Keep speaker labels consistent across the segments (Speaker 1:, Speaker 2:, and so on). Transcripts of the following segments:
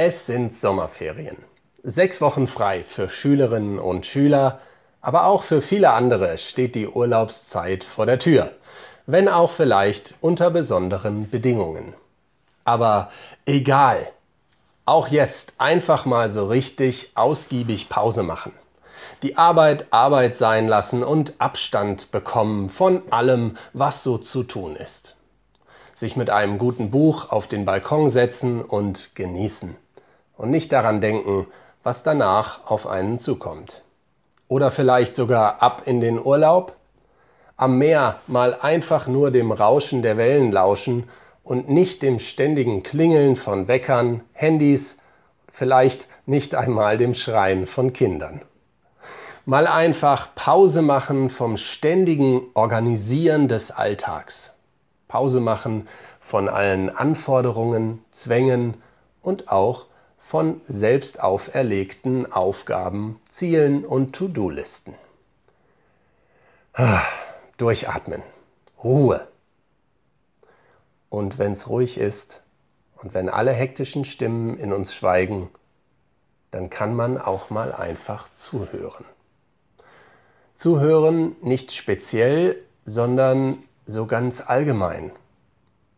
Speaker 1: Es sind Sommerferien. Sechs Wochen frei für Schülerinnen und Schüler, aber auch für viele andere steht die Urlaubszeit vor der Tür, wenn auch vielleicht unter besonderen Bedingungen. Aber egal, auch jetzt einfach mal so richtig ausgiebig Pause machen. Die Arbeit Arbeit sein lassen und Abstand bekommen von allem, was so zu tun ist. Sich mit einem guten Buch auf den Balkon setzen und genießen und nicht daran denken, was danach auf einen zukommt. Oder vielleicht sogar ab in den Urlaub? Am Meer mal einfach nur dem Rauschen der Wellen lauschen und nicht dem ständigen Klingeln von Weckern, Handys, vielleicht nicht einmal dem Schreien von Kindern. Mal einfach Pause machen vom ständigen Organisieren des Alltags. Pause machen von allen Anforderungen, Zwängen und auch von selbst auferlegten Aufgaben, Zielen und To-Do-Listen. Ah, durchatmen. Ruhe. Und wenn es ruhig ist und wenn alle hektischen Stimmen in uns schweigen, dann kann man auch mal einfach zuhören. Zuhören nicht speziell, sondern so ganz allgemein.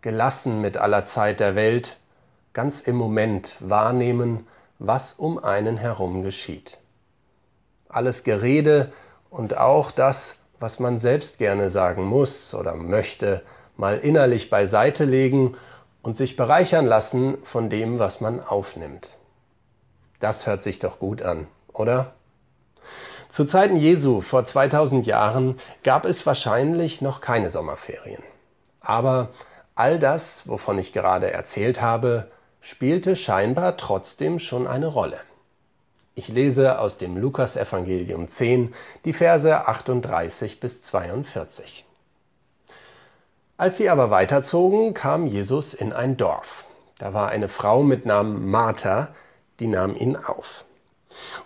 Speaker 1: Gelassen mit aller Zeit der Welt, ganz im Moment wahrnehmen, was um einen herum geschieht. Alles Gerede und auch das, was man selbst gerne sagen muss oder möchte, mal innerlich beiseite legen und sich bereichern lassen von dem, was man aufnimmt. Das hört sich doch gut an, oder? Zu Zeiten Jesu vor 2000 Jahren gab es wahrscheinlich noch keine Sommerferien. Aber all das, wovon ich gerade erzählt habe, spielte scheinbar trotzdem schon eine Rolle. Ich lese aus dem Lukasevangelium 10 die Verse 38 bis 42. Als sie aber weiterzogen, kam Jesus in ein Dorf. Da war eine Frau mit Namen Martha, die nahm ihn auf.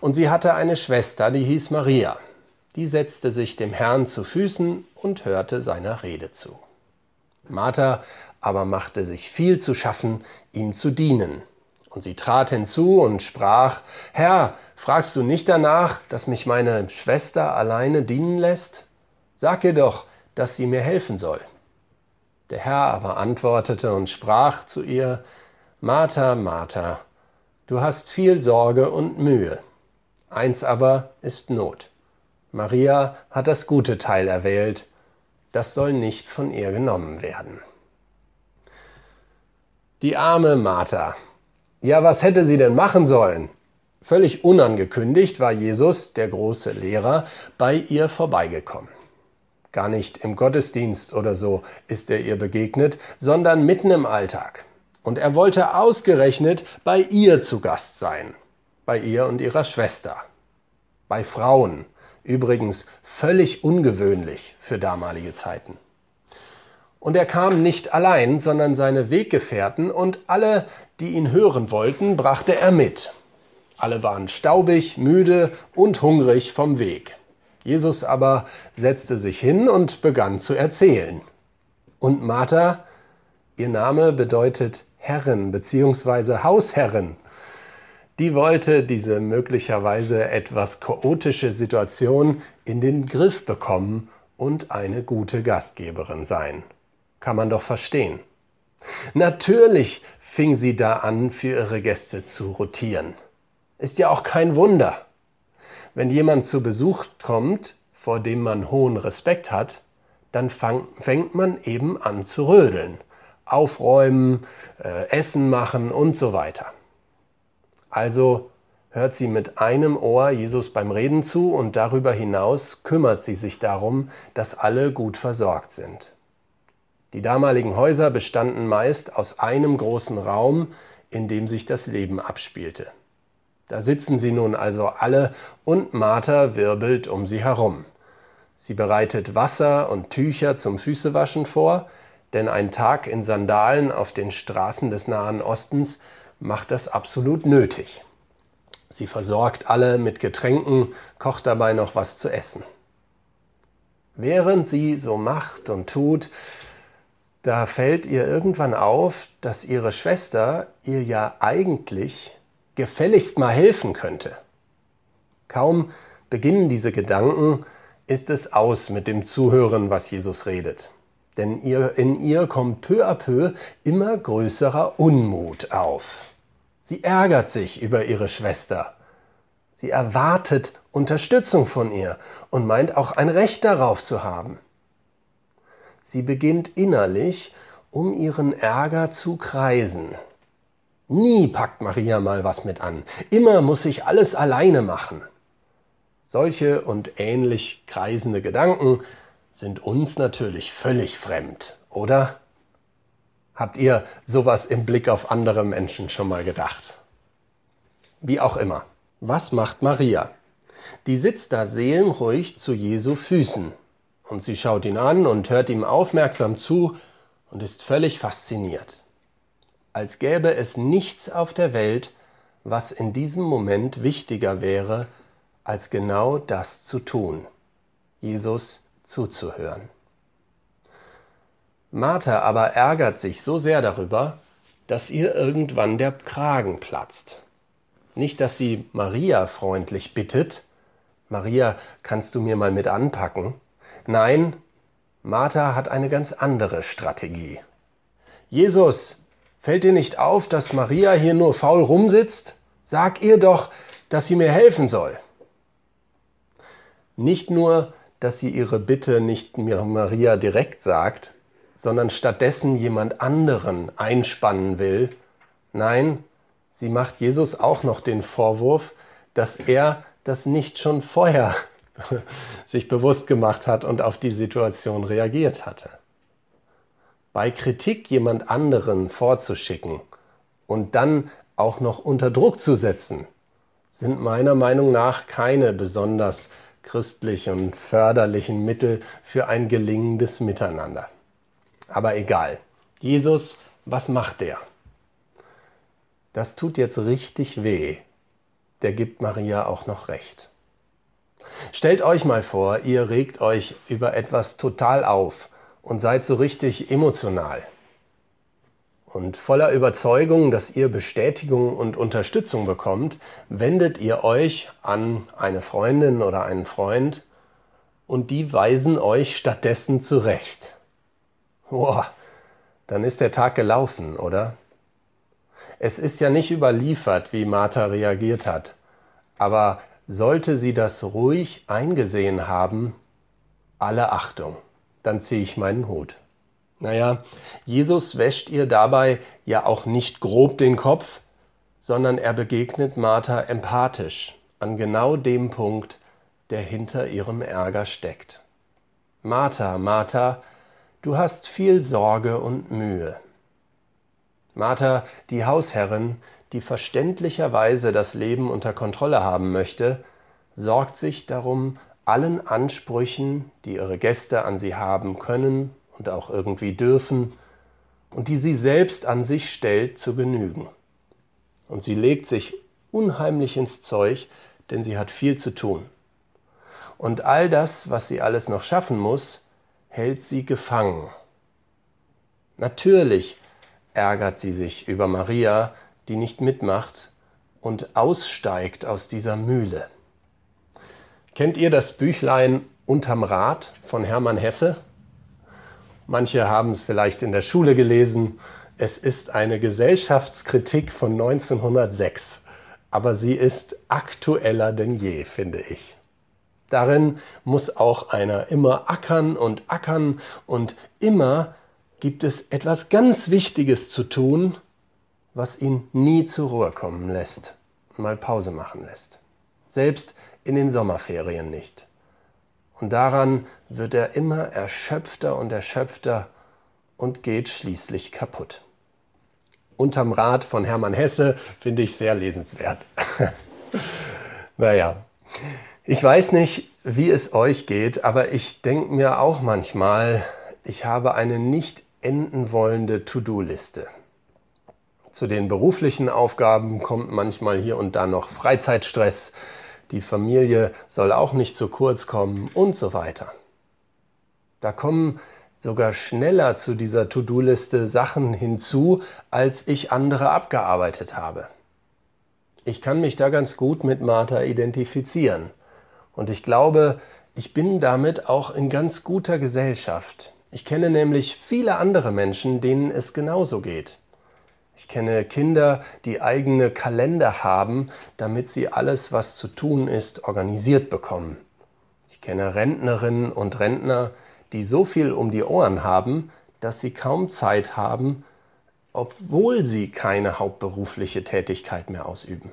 Speaker 1: Und sie hatte eine Schwester, die hieß Maria. Die setzte sich dem Herrn zu Füßen und hörte seiner Rede zu. Martha aber machte sich viel zu schaffen, ihm zu dienen. Und sie trat hinzu und sprach, Herr, fragst du nicht danach, dass mich meine Schwester alleine dienen lässt? Sag ihr doch, dass sie mir helfen soll. Der Herr aber antwortete und sprach zu ihr, Martha, Martha, du hast viel Sorge und Mühe. Eins aber ist Not. Maria hat das gute Teil erwählt, das soll nicht von ihr genommen werden. Die arme Martha. Ja, was hätte sie denn machen sollen? Völlig unangekündigt war Jesus, der große Lehrer, bei ihr vorbeigekommen. Gar nicht im Gottesdienst oder so ist er ihr begegnet, sondern mitten im Alltag. Und er wollte ausgerechnet bei ihr zu Gast sein, bei ihr und ihrer Schwester, bei Frauen, übrigens völlig ungewöhnlich für damalige Zeiten. Und er kam nicht allein, sondern seine Weggefährten und alle, die ihn hören wollten, brachte er mit. Alle waren staubig, müde und hungrig vom Weg. Jesus aber setzte sich hin und begann zu erzählen. Und Martha, ihr Name bedeutet Herrin bzw. Hausherrin, die wollte diese möglicherweise etwas chaotische Situation in den Griff bekommen und eine gute Gastgeberin sein. Kann man doch verstehen. Natürlich fing sie da an, für ihre Gäste zu rotieren. Ist ja auch kein Wunder. Wenn jemand zu Besuch kommt, vor dem man hohen Respekt hat, dann fang, fängt man eben an zu rödeln, aufräumen, äh, Essen machen und so weiter. Also hört sie mit einem Ohr Jesus beim Reden zu und darüber hinaus kümmert sie sich darum, dass alle gut versorgt sind. Die damaligen Häuser bestanden meist aus einem großen Raum, in dem sich das Leben abspielte. Da sitzen sie nun also alle und Martha wirbelt um sie herum. Sie bereitet Wasser und Tücher zum Füßewaschen vor, denn ein Tag in Sandalen auf den Straßen des Nahen Ostens macht das absolut nötig. Sie versorgt alle mit Getränken, kocht dabei noch was zu essen. Während sie so macht und tut, da fällt ihr irgendwann auf, dass ihre Schwester ihr ja eigentlich gefälligst mal helfen könnte. Kaum beginnen diese Gedanken, ist es aus mit dem Zuhören, was Jesus redet. Denn ihr, in ihr kommt peu à peu immer größerer Unmut auf. Sie ärgert sich über ihre Schwester. Sie erwartet Unterstützung von ihr und meint auch ein Recht darauf zu haben. Sie beginnt innerlich, um ihren Ärger zu kreisen. Nie packt Maria mal was mit an. Immer muss ich alles alleine machen. Solche und ähnlich kreisende Gedanken sind uns natürlich völlig fremd, oder? Habt ihr sowas im Blick auf andere Menschen schon mal gedacht? Wie auch immer. Was macht Maria? Die sitzt da seelenruhig zu Jesu Füßen und sie schaut ihn an und hört ihm aufmerksam zu und ist völlig fasziniert. Als gäbe es nichts auf der Welt, was in diesem Moment wichtiger wäre als genau das zu tun, Jesus zuzuhören. Martha aber ärgert sich so sehr darüber, dass ihr irgendwann der Kragen platzt. Nicht, dass sie Maria freundlich bittet, Maria, kannst du mir mal mit anpacken? Nein, Martha hat eine ganz andere Strategie. Jesus, fällt dir nicht auf, dass Maria hier nur faul rumsitzt? Sag ihr doch, dass sie mir helfen soll. Nicht nur, dass sie ihre Bitte nicht Maria direkt sagt, sondern stattdessen jemand anderen einspannen will. Nein, sie macht Jesus auch noch den Vorwurf, dass er das nicht schon vorher sich bewusst gemacht hat und auf die Situation reagiert hatte. Bei Kritik jemand anderen vorzuschicken und dann auch noch unter Druck zu setzen, sind meiner Meinung nach keine besonders christlichen förderlichen Mittel für ein gelingendes Miteinander. Aber egal. Jesus, was macht der? Das tut jetzt richtig weh. Der gibt Maria auch noch recht. Stellt euch mal vor, ihr regt euch über etwas total auf und seid so richtig emotional. Und voller Überzeugung, dass ihr Bestätigung und Unterstützung bekommt, wendet ihr euch an eine Freundin oder einen Freund und die weisen euch stattdessen zurecht. Boah, dann ist der Tag gelaufen, oder? Es ist ja nicht überliefert, wie Martha reagiert hat, aber sollte sie das ruhig eingesehen haben, alle Achtung, dann ziehe ich meinen Hut. Naja, Jesus wäscht ihr dabei ja auch nicht grob den Kopf, sondern er begegnet Martha empathisch an genau dem Punkt, der hinter ihrem Ärger steckt. Martha, Martha, du hast viel Sorge und Mühe. Martha, die Hausherrin, die verständlicherweise das Leben unter Kontrolle haben möchte, sorgt sich darum, allen Ansprüchen, die ihre Gäste an sie haben können und auch irgendwie dürfen und die sie selbst an sich stellt, zu genügen. Und sie legt sich unheimlich ins Zeug, denn sie hat viel zu tun. Und all das, was sie alles noch schaffen muss, hält sie gefangen. Natürlich ärgert sie sich über Maria, die nicht mitmacht und aussteigt aus dieser Mühle. Kennt ihr das Büchlein Unterm Rad von Hermann Hesse? Manche haben es vielleicht in der Schule gelesen. Es ist eine Gesellschaftskritik von 1906, aber sie ist aktueller denn je, finde ich. Darin muss auch einer immer ackern und ackern und immer gibt es etwas ganz Wichtiges zu tun, was ihn nie zur Ruhe kommen lässt, mal Pause machen lässt. Selbst in den Sommerferien nicht. Und daran wird er immer erschöpfter und erschöpfter und geht schließlich kaputt. Unterm Rad von Hermann Hesse finde ich sehr lesenswert. naja, ich weiß nicht, wie es euch geht, aber ich denke mir auch manchmal, ich habe eine nicht enden wollende To-Do-Liste. Zu den beruflichen Aufgaben kommt manchmal hier und da noch Freizeitstress, die Familie soll auch nicht zu kurz kommen und so weiter. Da kommen sogar schneller zu dieser To-Do-Liste Sachen hinzu, als ich andere abgearbeitet habe. Ich kann mich da ganz gut mit Martha identifizieren. Und ich glaube, ich bin damit auch in ganz guter Gesellschaft. Ich kenne nämlich viele andere Menschen, denen es genauso geht. Ich kenne Kinder, die eigene Kalender haben, damit sie alles, was zu tun ist, organisiert bekommen. Ich kenne Rentnerinnen und Rentner, die so viel um die Ohren haben, dass sie kaum Zeit haben, obwohl sie keine hauptberufliche Tätigkeit mehr ausüben.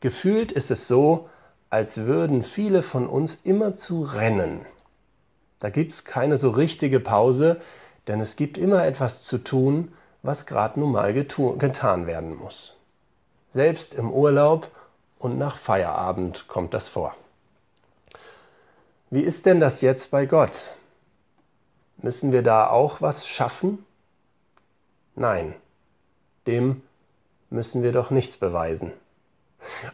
Speaker 1: Gefühlt ist es so, als würden viele von uns immer zu rennen. Da gibt es keine so richtige Pause, denn es gibt immer etwas zu tun, was gerade nun mal getan werden muss. Selbst im Urlaub und nach Feierabend kommt das vor. Wie ist denn das jetzt bei Gott? Müssen wir da auch was schaffen? Nein, dem müssen wir doch nichts beweisen.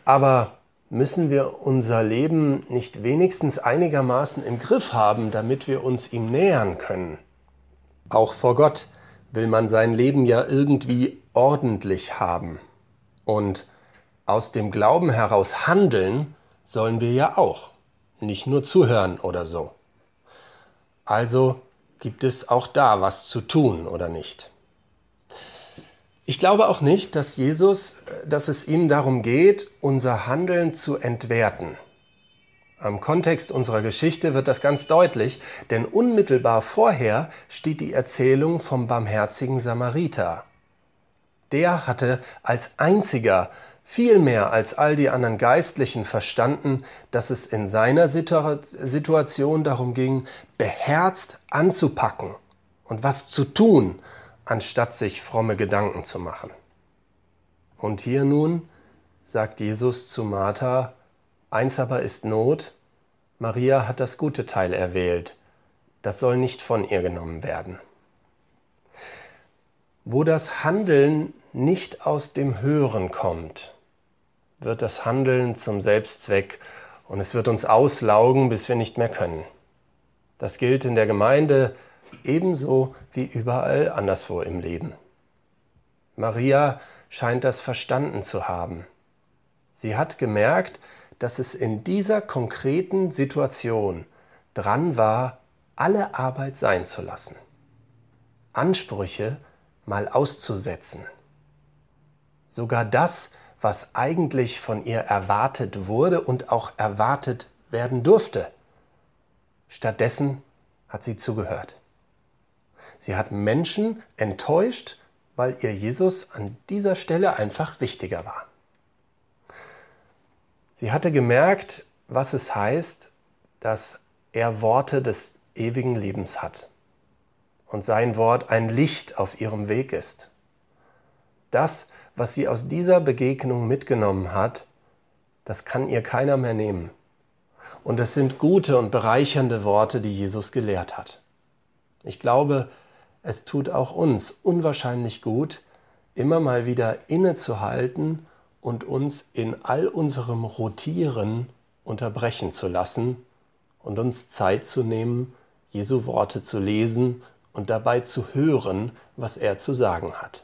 Speaker 1: Aber müssen wir unser Leben nicht wenigstens einigermaßen im Griff haben, damit wir uns ihm nähern können. Auch vor Gott will man sein Leben ja irgendwie ordentlich haben. Und aus dem Glauben heraus handeln sollen wir ja auch, nicht nur zuhören oder so. Also gibt es auch da was zu tun oder nicht. Ich glaube auch nicht, dass Jesus, dass es ihm darum geht, unser Handeln zu entwerten. Am Kontext unserer Geschichte wird das ganz deutlich, denn unmittelbar vorher steht die Erzählung vom barmherzigen Samariter. Der hatte als einziger viel mehr als all die anderen Geistlichen verstanden, dass es in seiner Situation darum ging, beherzt anzupacken und was zu tun, anstatt sich fromme Gedanken zu machen. Und hier nun sagt Jesus zu Martha, eins aber ist Not, Maria hat das gute Teil erwählt, das soll nicht von ihr genommen werden. Wo das Handeln nicht aus dem Hören kommt, wird das Handeln zum Selbstzweck und es wird uns auslaugen, bis wir nicht mehr können. Das gilt in der Gemeinde, ebenso wie überall anderswo im Leben. Maria scheint das verstanden zu haben. Sie hat gemerkt, dass es in dieser konkreten Situation dran war, alle Arbeit sein zu lassen, Ansprüche mal auszusetzen. Sogar das, was eigentlich von ihr erwartet wurde und auch erwartet werden durfte. Stattdessen hat sie zugehört. Sie hat Menschen enttäuscht, weil ihr Jesus an dieser Stelle einfach wichtiger war. Sie hatte gemerkt, was es heißt, dass er Worte des ewigen Lebens hat und sein Wort ein Licht auf ihrem Weg ist. Das, was sie aus dieser Begegnung mitgenommen hat, das kann ihr keiner mehr nehmen. Und es sind gute und bereichernde Worte, die Jesus gelehrt hat. Ich glaube, es tut auch uns unwahrscheinlich gut, immer mal wieder innezuhalten und uns in all unserem Rotieren unterbrechen zu lassen und uns Zeit zu nehmen, Jesu Worte zu lesen und dabei zu hören, was er zu sagen hat.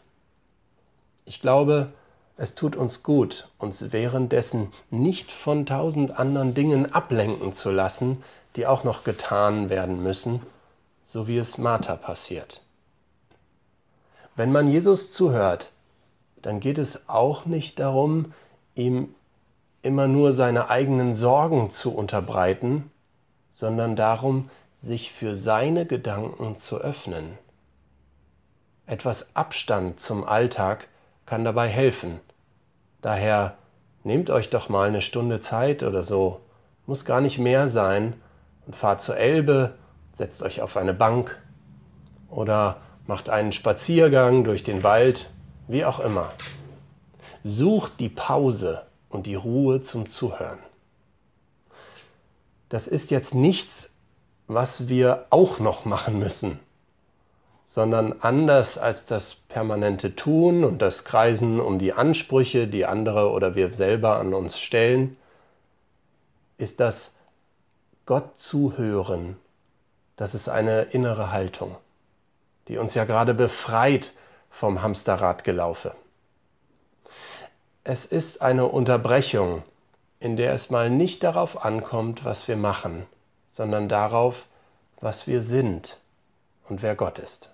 Speaker 1: Ich glaube, es tut uns gut, uns währenddessen nicht von tausend anderen Dingen ablenken zu lassen, die auch noch getan werden müssen, so wie es Martha passiert. Wenn man Jesus zuhört, dann geht es auch nicht darum, ihm immer nur seine eigenen Sorgen zu unterbreiten, sondern darum, sich für seine Gedanken zu öffnen. Etwas Abstand zum Alltag kann dabei helfen. Daher nehmt euch doch mal eine Stunde Zeit oder so, muss gar nicht mehr sein, und fahrt zur Elbe, setzt euch auf eine Bank oder macht einen Spaziergang durch den Wald, wie auch immer. Sucht die Pause und die Ruhe zum Zuhören. Das ist jetzt nichts, was wir auch noch machen müssen, sondern anders als das permanente Tun und das Kreisen um die Ansprüche, die andere oder wir selber an uns stellen, ist das Gott zuhören. Das ist eine innere Haltung die uns ja gerade befreit vom Hamsterrad gelaufe. es ist eine Unterbrechung, in der es mal nicht darauf ankommt, was wir machen, sondern darauf, was wir sind und wer Gott ist.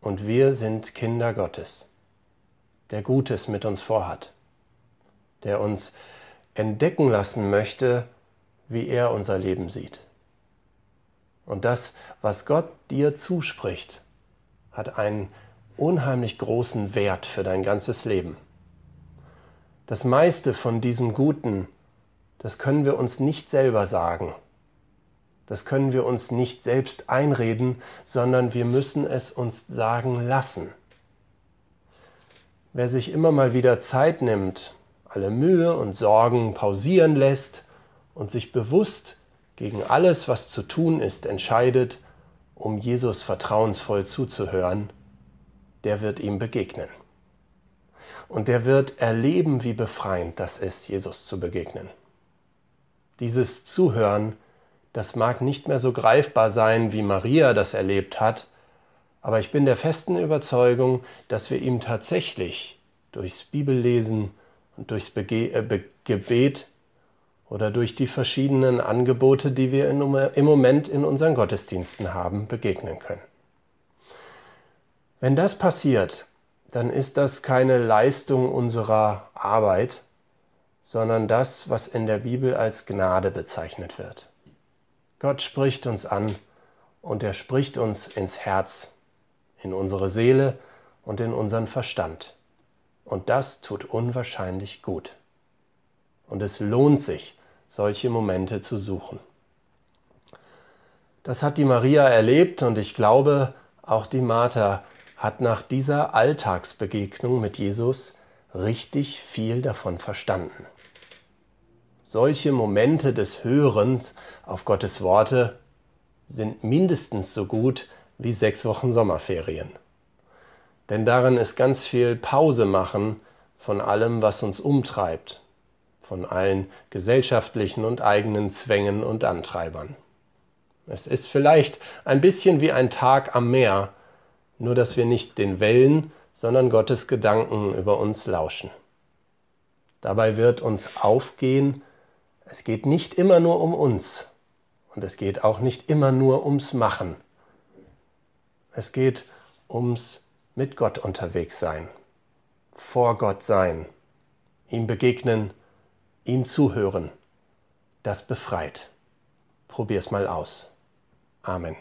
Speaker 1: Und wir sind Kinder Gottes, der Gutes mit uns vorhat, der uns entdecken lassen möchte, wie er unser Leben sieht. Und das, was Gott dir zuspricht, hat einen unheimlich großen Wert für dein ganzes Leben. Das meiste von diesem Guten, das können wir uns nicht selber sagen. Das können wir uns nicht selbst einreden, sondern wir müssen es uns sagen lassen. Wer sich immer mal wieder Zeit nimmt, alle Mühe und Sorgen pausieren lässt und sich bewusst gegen alles, was zu tun ist, entscheidet, um Jesus vertrauensvoll zuzuhören, der wird ihm begegnen. Und der wird erleben, wie befreiend das ist, Jesus zu begegnen. Dieses Zuhören, das mag nicht mehr so greifbar sein, wie Maria das erlebt hat, aber ich bin der festen Überzeugung, dass wir ihm tatsächlich durchs Bibellesen und durchs Bege äh, Gebet oder durch die verschiedenen Angebote, die wir im Moment in unseren Gottesdiensten haben, begegnen können. Wenn das passiert, dann ist das keine Leistung unserer Arbeit, sondern das, was in der Bibel als Gnade bezeichnet wird. Gott spricht uns an und er spricht uns ins Herz, in unsere Seele und in unseren Verstand. Und das tut unwahrscheinlich gut. Und es lohnt sich, solche Momente zu suchen. Das hat die Maria erlebt und ich glaube, auch die Martha hat nach dieser Alltagsbegegnung mit Jesus richtig viel davon verstanden. Solche Momente des Hörens auf Gottes Worte sind mindestens so gut wie sechs Wochen Sommerferien. Denn darin ist ganz viel Pause machen von allem, was uns umtreibt, von allen gesellschaftlichen und eigenen Zwängen und Antreibern. Es ist vielleicht ein bisschen wie ein Tag am Meer, nur dass wir nicht den Wellen, sondern Gottes Gedanken über uns lauschen. Dabei wird uns aufgehen, es geht nicht immer nur um uns und es geht auch nicht immer nur ums Machen. Es geht ums mit Gott unterwegs sein, vor Gott sein, ihm begegnen, ihm zuhören. Das befreit. Probier's mal aus. Amen.